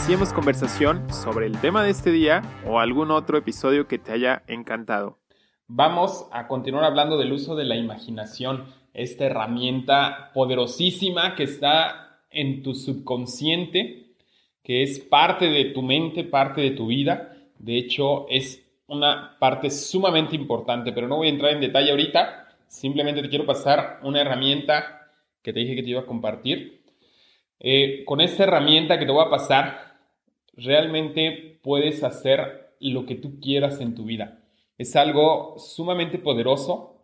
iniciemos conversación sobre el tema de este día o algún otro episodio que te haya encantado. Vamos a continuar hablando del uso de la imaginación, esta herramienta poderosísima que está en tu subconsciente, que es parte de tu mente, parte de tu vida. De hecho, es una parte sumamente importante, pero no voy a entrar en detalle ahorita. Simplemente te quiero pasar una herramienta que te dije que te iba a compartir. Eh, con esta herramienta que te voy a pasar, realmente puedes hacer lo que tú quieras en tu vida. Es algo sumamente poderoso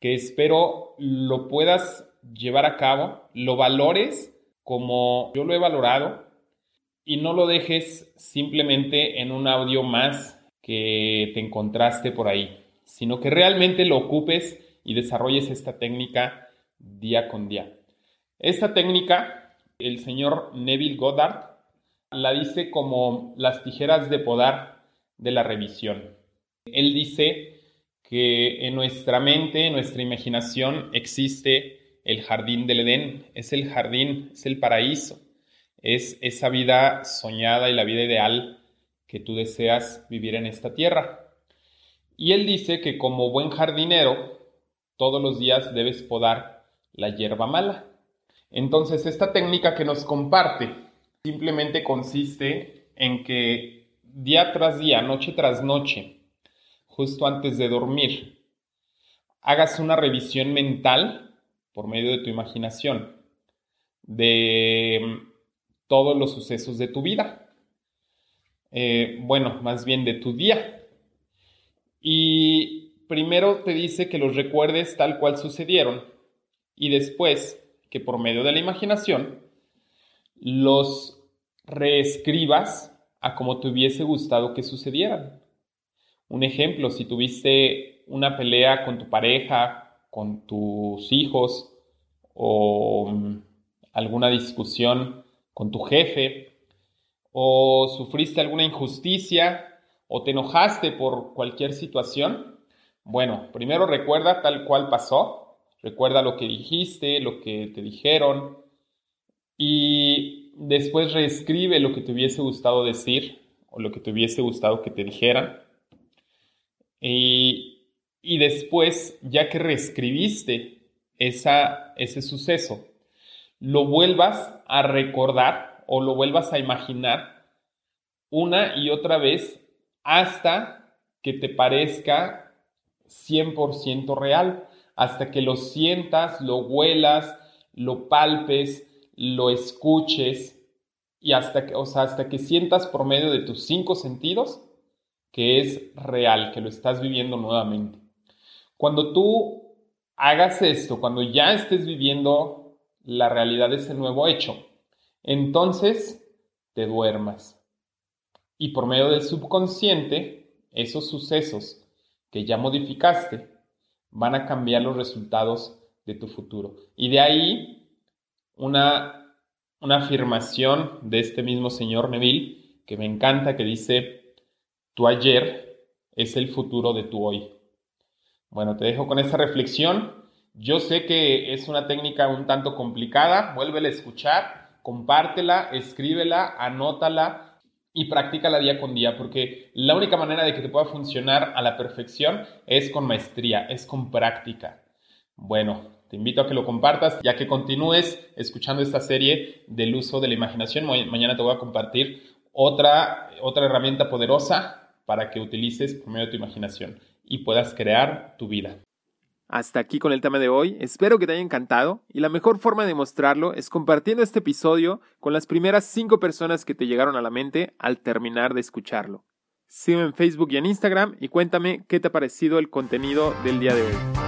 que espero lo puedas llevar a cabo, lo valores como yo lo he valorado y no lo dejes simplemente en un audio más que te encontraste por ahí, sino que realmente lo ocupes y desarrolles esta técnica día con día. Esta técnica, el señor Neville Goddard la dice como las tijeras de podar de la revisión. Él dice que en nuestra mente, en nuestra imaginación, existe el jardín del Edén, es el jardín, es el paraíso, es esa vida soñada y la vida ideal que tú deseas vivir en esta tierra. Y él dice que como buen jardinero, todos los días debes podar la hierba mala. Entonces, esta técnica que nos comparte simplemente consiste en que día tras día, noche tras noche, justo antes de dormir, hagas una revisión mental por medio de tu imaginación de todos los sucesos de tu vida. Eh, bueno, más bien de tu día. Y primero te dice que los recuerdes tal cual sucedieron y después que por medio de la imaginación los reescribas a como te hubiese gustado que sucedieran. Un ejemplo, si tuviste una pelea con tu pareja, con tus hijos o mm, alguna discusión con tu jefe o sufriste alguna injusticia o te enojaste por cualquier situación, bueno, primero recuerda tal cual pasó, recuerda lo que dijiste, lo que te dijeron y después reescribe lo que te hubiese gustado decir o lo que te hubiese gustado que te dijeran. Y, y después, ya que reescribiste esa, ese suceso, lo vuelvas a recordar o lo vuelvas a imaginar una y otra vez hasta que te parezca 100% real, hasta que lo sientas, lo huelas, lo palpes, lo escuches y hasta que, o sea, hasta que sientas por medio de tus cinco sentidos que es real, que lo estás viviendo nuevamente. Cuando tú hagas esto, cuando ya estés viviendo la realidad de ese nuevo hecho, entonces te duermas. Y por medio del subconsciente, esos sucesos que ya modificaste van a cambiar los resultados de tu futuro. Y de ahí una, una afirmación de este mismo señor Neville que me encanta, que dice, tu ayer es el futuro de tu hoy. Bueno, te dejo con esta reflexión. Yo sé que es una técnica un tanto complicada, vuélvela a escuchar, compártela, escríbela, anótala y practícala día con día, porque la única manera de que te pueda funcionar a la perfección es con maestría, es con práctica. Bueno, te invito a que lo compartas, ya que continúes escuchando esta serie del uso de la imaginación. Mañana te voy a compartir otra, otra herramienta poderosa para que utilices por medio de tu imaginación y puedas crear tu vida. Hasta aquí con el tema de hoy, espero que te haya encantado y la mejor forma de mostrarlo es compartiendo este episodio con las primeras cinco personas que te llegaron a la mente al terminar de escucharlo. Sígueme en Facebook y en Instagram y cuéntame qué te ha parecido el contenido del día de hoy.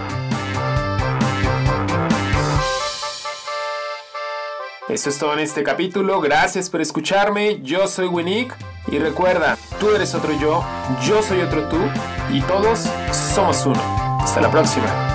Eso es todo en este capítulo, gracias por escucharme, yo soy Winnick y recuerda, tú eres otro yo, yo soy otro tú y todos somos uno. Hasta la próxima.